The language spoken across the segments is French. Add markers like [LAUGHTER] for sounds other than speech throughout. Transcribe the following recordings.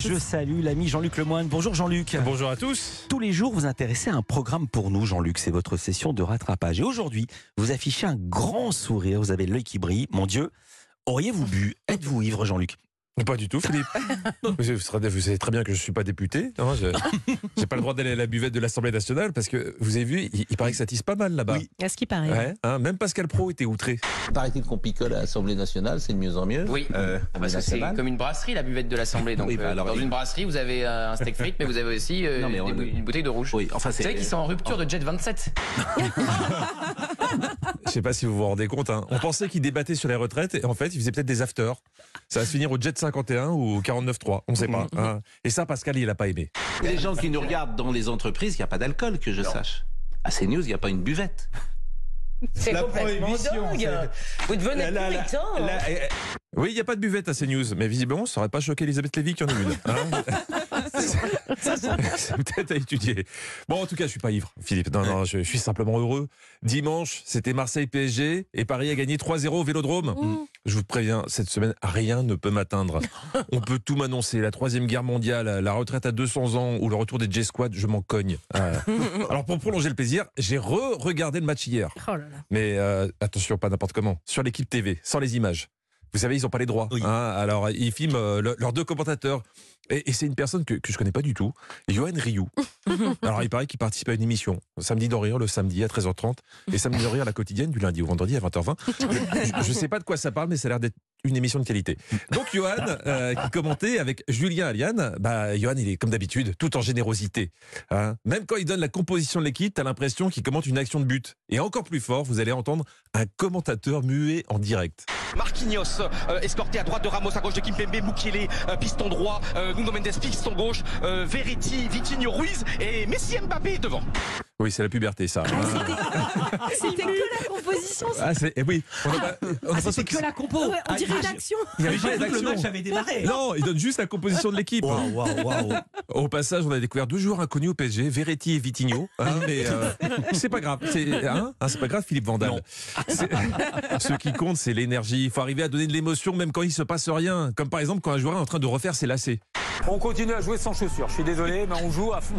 Je salue l'ami Jean-Luc Lemoine. Bonjour Jean-Luc. Bonjour à tous. Tous les jours, vous intéressez à un programme pour nous, Jean-Luc. C'est votre session de rattrapage. Et aujourd'hui, vous affichez un grand sourire. Vous avez l'œil qui brille. Mon Dieu, auriez-vous bu? Êtes-vous ivre, Jean-Luc? Pas du tout, Philippe. [LAUGHS] vous, serez- vous savez très bien que je ne suis pas député. Non, je n'ai pas le droit d'aller à la buvette de l'Assemblée nationale parce que vous avez vu, il, il paraît que ça tisse pas mal là-bas. Oui. À ce qui paraît. Ouais, hein, même Pascal Pro était outré. Paraît-il qu'on picole à l'Assemblée nationale, c'est de mieux en mieux. Oui, Euh, parce que c'est comme une brasserie, la buvette de l'Assemblée. Donc, Oui, bah euh, alors, dans une brasserie, vous avez euh, un steak frites, mais vous avez aussi euh, Non, mais on des le- bou- une bouteille de rouge. Oui, enfin Vous savez qu'ils sont en rupture de Jet 27 [LAUGHS] [LAUGHS] Je sais pas si vous vous rendez compte. hein. On pensait qu'il débattait sur les retraites et en fait, il faisait peut-être des afters. Ça va se finir au Jet 51 ou au 49.3. On ne sait pas. hein. Et ça, Pascal, il n'a pas aimé. Les gens qui nous regardent dans les entreprises, il n'y a pas d'alcool, que je sache. À CNews, il n'y a pas une buvette. C'est complètement dingue Vous devenez puritain hein. Oui, il n'y a pas de buvette à CNews, mais visiblement, ça n'aurait pas choqué Elisabeth Lévy qu'il y en ait une. hein. [LAUGHS] C'est peut-être à étudier. Bon, en tout cas, je suis pas ivre, Philippe. Non, non, je, je suis simplement heureux. Dimanche, c'était Marseille-PSG et Paris a gagné 3-0 au Vélodrome. Je vous préviens, cette semaine, rien ne peut m'atteindre. [LAUGHS] On peut tout m'annoncer. La troisième guerre mondiale, la retraite à 200 ans ou le retour des J-Squad, je m'en cogne. Euh, [LAUGHS] alors, pour prolonger le plaisir, j'ai re-regardé le match hier. Oh là là. Mais euh, attention, pas n'importe comment. Sur l'équipe TV, sans les images. Vous savez, ils n'ont pas les droits. Oui. hein. alors, ils filment euh, le- leurs deux commentateurs. Et, et c'est une personne que, que je connais pas du tout, Johan Rioux. [LAUGHS] alors, il paraît qu'il participe à une émission, Samedi d'en rire, le samedi à 13h30, et Samedi d'en rire, la quotidienne, du lundi au vendredi à 20h20. Je- je ne sais pas de quoi ça parle, mais ça a l'air d'être une émission de qualité. Donc, Johan, euh, qui commentait avec Julien Aliane, bah, Johan, il est comme d'habitude, tout en générosité. hein. Même quand il donne la composition de l'équipe, tu as l'impression qu'il commente une action de but. Et encore plus fort, vous allez entendre un commentateur muet en direct. Marquinhos, euh, escorté à droite de Ramos, à gauche de Kimpembe, Mukiele, euh, piston droit, euh, Nuno Mendes, piston gauche, Verratti, Vitinho, Ruiz et Messi Mbappé devant. Oui, c'est la puberté, ça. hein. [LAUGHS] C'était que la composition. ça. Ah, c'est, eh oui, on a pas- on a Ah, c'était que que la compo Ouais, on dirait Ah, une action. il y avait pas le match avait démarré. Non, il donne juste la composition de l'équipe. Waouh, waouh, waouh. Au passage, on a découvert deux joueurs inconnus au PSG, Verratti et Vitinho. hein, mais euh, c'est pas grave. C'est hein, hein, c'est pas grave, Philippe Vandal. [LAUGHS] Ce qui compte, c'est l'énergie. Il faut arriver à donner de l'émotion même quand il se passe rien. Comme par exemple quand un joueur est en train de refaire ses lacets. On continue à jouer sans chaussures. Je suis désolé, mais on joue à fond.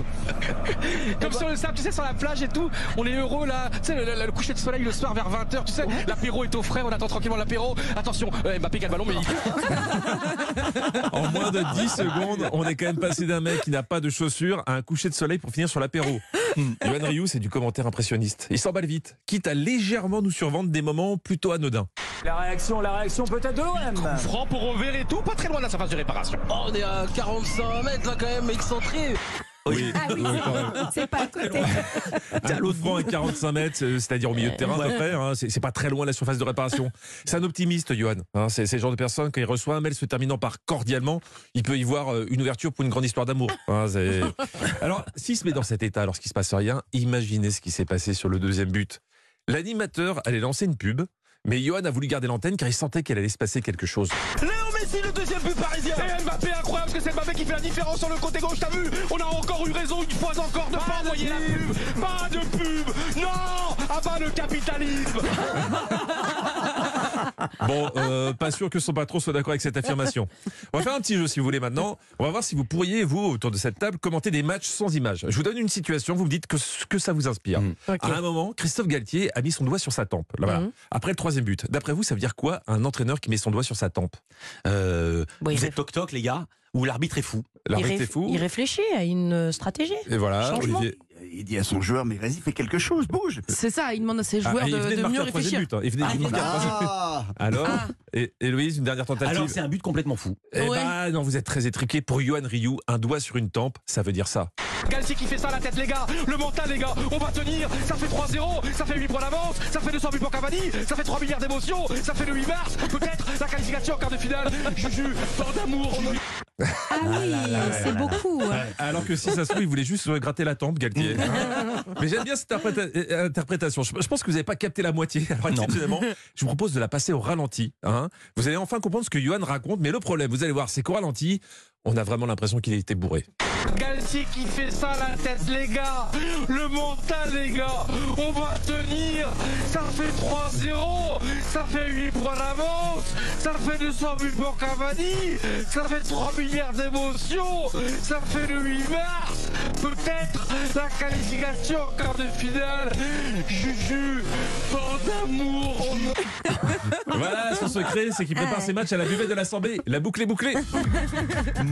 [LAUGHS] Comme sur le sable, tu sais, sur la plage et tout, on est heureux là. Tu sais, le, le- le coucher de soleil le soir vers 20h, tu sais, l'apéro est au frais, on attend tranquillement l'apéro. Attention, euh, Mbappé qui a le ballon, mais il... [LAUGHS] En moins de 10 secondes, on est quand même passé d'un mec qui n'a pas de chaussures à un coucher de soleil pour finir sur l'apéro. [LAUGHS] Johan Rioux, c'est du commentaire impressionniste. Il s'emballe vite, quitte à légèrement nous survendre des moments plutôt anodins. La réaction, la réaction peut-être de l'OM. Franc pour Over et tout, pas très loin de la surface de réparation. on est à 45 mètres là quand même, excentré. Oui, Ah oui, c'est pas à côté. Coup franc à 45 mètres, euh, c'est-à-dire au milieu de terrain à peu près. hein, c'est pas très loin de la surface de réparation. C'est un optimiste, Johan. hein, c'est le genre de personne, quand il reçoit un mail se terminant par cordialement, il peut y voir euh, une ouverture pour une grande histoire d'amour. hein, [LAUGHS] Alors, s'il se met dans cet état lorsqu'il se passe rien, imaginez ce qui s'est passé sur le deuxième but. L'animateur allait lancer une pub, mais Johan a voulu garder l'antenne car il sentait qu'elle allait se passer quelque chose. Léo Messi, le deuxième but parisien. Et Mbappé, incroyable, parce que c'est Mbappé qui fait la différence sur le côté gauche, t'as vu? On a encore eu raison une fois encore de pas envoyer la pub. Pas de pub. Non Ah bah le capitalisme [LAUGHS] [LAUGHS] Bon, euh, pas sûr que son patron soit d'accord avec cette affirmation. On va faire un petit jeu si vous voulez maintenant. On va voir si vous pourriez, vous, autour de cette table, commenter des matchs sans images. Je vous donne une situation, vous me dites que ce que ça vous inspire. Mm. À un moment, Christophe Galtier a mis son doigt sur sa tempe. Là, voilà. Mhm. Après le troisième but. D'après vous, ça veut dire quoi un entraîneur qui met son doigt sur sa tempe? Euh, Bon, vous êtes toc-toc, les gars, ou l'arbitre est fou? L'arbitre est fou? il réfléchit à une stratégie. Et voilà. Olivier. Il dit à son joueur, mais vas-y, fais quelque chose, bouge. C'est ça, il demande à ses Ah, joueurs de, de, mieux réfléchir. but. hein. Il venait de Ah. Ah Alors, et, et Louise, une dernière tentative. Alors, c'est un but complètement fou. Eh Ouais. ben, non, vous êtes très étriqué. Pour Johan Rioux, un doigt sur une tempe, ça veut dire ça. Galtier qui fait ça à la tête les gars Le mental les gars On va tenir Ça fait 3-0 Ça fait 8 points d'avance Ça fait 200 buts pour Cavani Ça fait 3 milliards d'émotions Ça fait le 8 mars Peut-être la qualification en quart de finale Juju Tant d'amour Juju Ah oui, c'est beaucoup. ouais. Alors que si ça se trouve, il voulait juste se gratter la tempe, Galtier. hein. [LAUGHS] Mais j'aime bien cette interpréta- euh, interprétation. Je je pense que vous n'avez pas capté la moitié. Alors, Non. exceptionnellement, je vous propose de la passer au ralenti. hein. Vous allez enfin comprendre ce que Johan raconte. Mais le problème, vous allez voir, c'est qu'au ralenti, on a vraiment l'impression qu'il était bourré. Galtier qui fait ça la tête les gars. Le mental les gars. On va tenir. Ça fait 3-0 Ça fait 8 points d'avance. Ça fait 200 buts pour Cavani. Ça fait 3 milliards d'émotions. Ça fait le 8 mars. Peut-être la qualification en quart de finale. Juju Voilà, son secret, c'est qu'il prépare ses matchs à la buvette de l'Assemblée. La boucle est bouclée.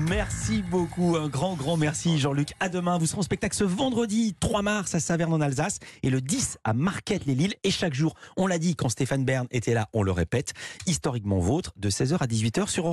Merci beaucoup, un grand, grand merci Jean-Luc. À demain, vous serez en spectacle ce vendredi 3 mars à Saverne en Alsace et le 10 à Marquette-les-Lilles. Et chaque jour, on l'a dit quand Stéphane Bern était là, on le répète, historiquement vôtre, de 16h à 18h sur